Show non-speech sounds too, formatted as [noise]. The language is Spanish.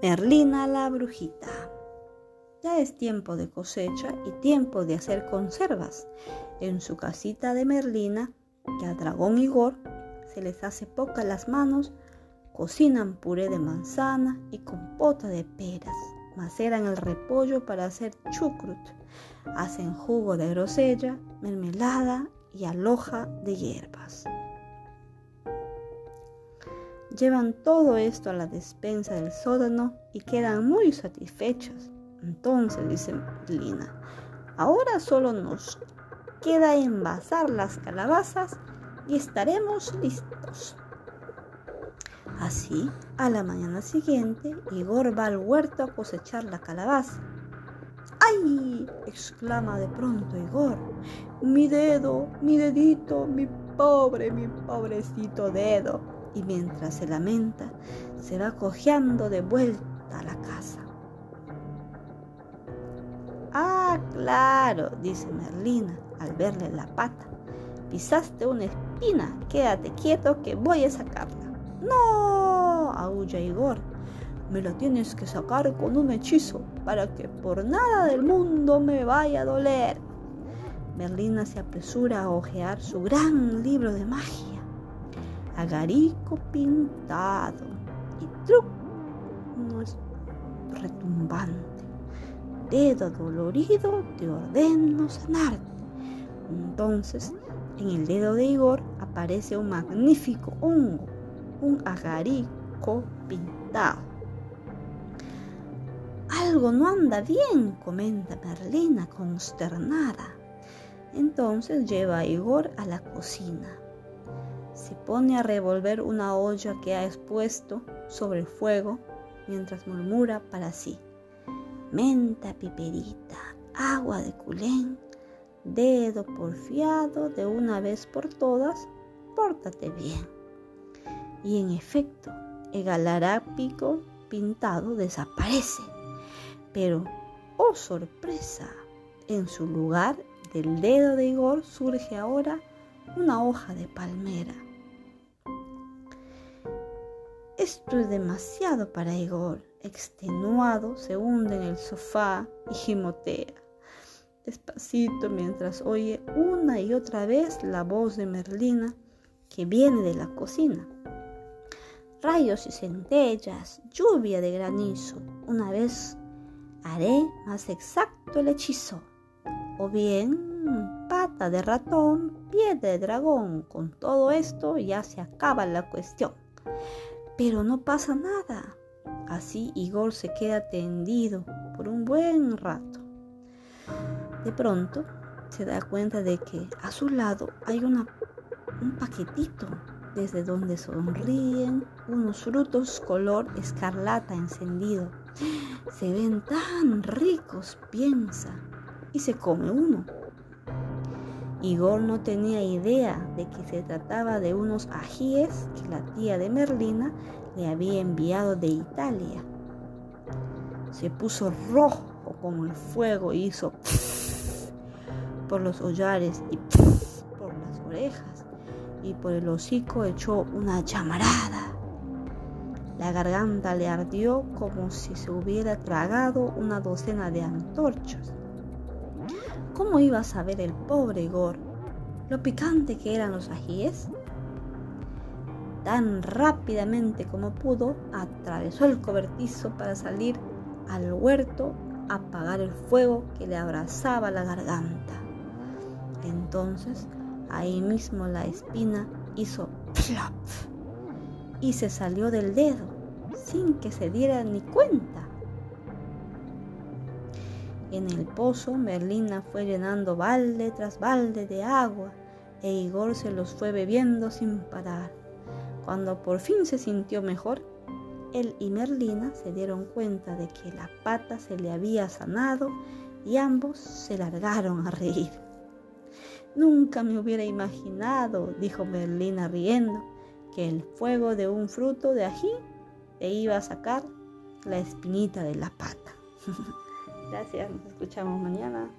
Merlina la brujita. Ya es tiempo de cosecha y tiempo de hacer conservas. En su casita de Merlina, que a Dragón Igor se les hace poca las manos, cocinan puré de manzana y compota de peras, maceran el repollo para hacer chucrut, hacen jugo de grosella, mermelada y aloja de hierbas. Llevan todo esto a la despensa del sótano y quedan muy satisfechos. Entonces, dice Lina, ahora solo nos queda envasar las calabazas y estaremos listos. Así, a la mañana siguiente, Igor va al huerto a cosechar la calabaza. ¡Ay! exclama de pronto Igor. Mi dedo, mi dedito, mi pobre, mi pobrecito dedo y mientras se lamenta, se va cojeando de vuelta a la casa. Ah, claro, dice Merlina al verle la pata. Pisaste una espina, quédate quieto que voy a sacarla. No, aúlla Igor. Me lo tienes que sacar con un hechizo para que por nada del mundo me vaya a doler. Merlina se apresura a hojear su gran libro de magia agarico pintado y truc no es retumbante. Dedo dolorido te ordeno sanarte. Entonces, en el dedo de Igor aparece un magnífico hongo, un agarico pintado. Algo no anda bien, comenta Merlina consternada. Entonces lleva a Igor a la cocina se pone a revolver una olla que ha expuesto sobre el fuego mientras murmura para sí. Menta piperita, agua de culén, dedo porfiado de una vez por todas, pórtate bien. Y en efecto, el galarápico pintado desaparece. Pero, oh sorpresa, en su lugar del dedo de Igor surge ahora una hoja de palmera. Esto es demasiado para Igor. Extenuado, se hunde en el sofá y gimotea. Despacito mientras oye una y otra vez la voz de Merlina que viene de la cocina. Rayos y centellas, lluvia de granizo. Una vez haré más exacto el hechizo. O bien, pata de ratón, pie de dragón. Con todo esto ya se acaba la cuestión. Pero no pasa nada. Así Igor se queda tendido por un buen rato. De pronto se da cuenta de que a su lado hay un paquetito desde donde sonríen unos frutos color escarlata encendido. Se ven tan ricos, piensa, y se come uno. Igor no tenía idea de que se trataba de unos ajíes que la tía de Merlina le había enviado de Italia. Se puso rojo como el fuego y hizo [laughs] por los hollares y [laughs] por las orejas y por el hocico echó una llamarada. La garganta le ardió como si se hubiera tragado una docena de antorchas. ¿Cómo iba a saber el pobre Igor lo picante que eran los ajíes? Tan rápidamente como pudo, atravesó el cobertizo para salir al huerto a apagar el fuego que le abrazaba la garganta. Entonces, ahí mismo la espina hizo plop y se salió del dedo sin que se diera ni cuenta. En el pozo, Merlina fue llenando balde tras balde de agua e Igor se los fue bebiendo sin parar. Cuando por fin se sintió mejor, él y Merlina se dieron cuenta de que la pata se le había sanado y ambos se largaron a reír. Nunca me hubiera imaginado, dijo Merlina riendo, que el fuego de un fruto de ají te iba a sacar la espinita de la pata. [laughs] Gracias, nos escuchamos mañana.